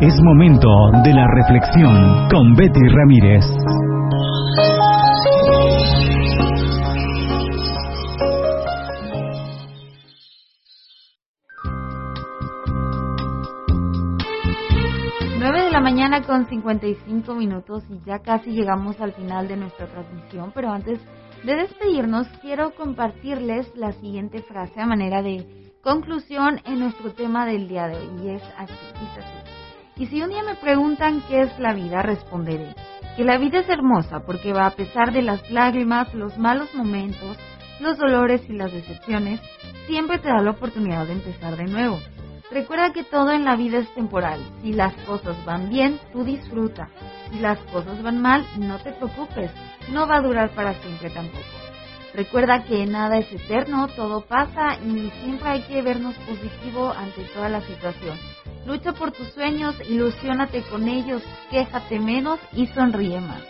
Es momento de la reflexión con Betty Ramírez. Nueve de la mañana con 55 minutos y ya casi llegamos al final de nuestra transmisión, pero antes de despedirnos quiero compartirles la siguiente frase a manera de conclusión en nuestro tema del día de hoy y es así, dice así. Y si un día me preguntan qué es la vida, responderé que la vida es hermosa porque va a pesar de las lágrimas, los malos momentos, los dolores y las decepciones, siempre te da la oportunidad de empezar de nuevo. Recuerda que todo en la vida es temporal. Si las cosas van bien, tú disfruta. Si las cosas van mal, no te preocupes. No va a durar para siempre tampoco. Recuerda que nada es eterno, todo pasa y siempre hay que vernos positivo ante toda la situación. Lucha por tus sueños, ilusiónate con ellos, quéjate menos y sonríe más.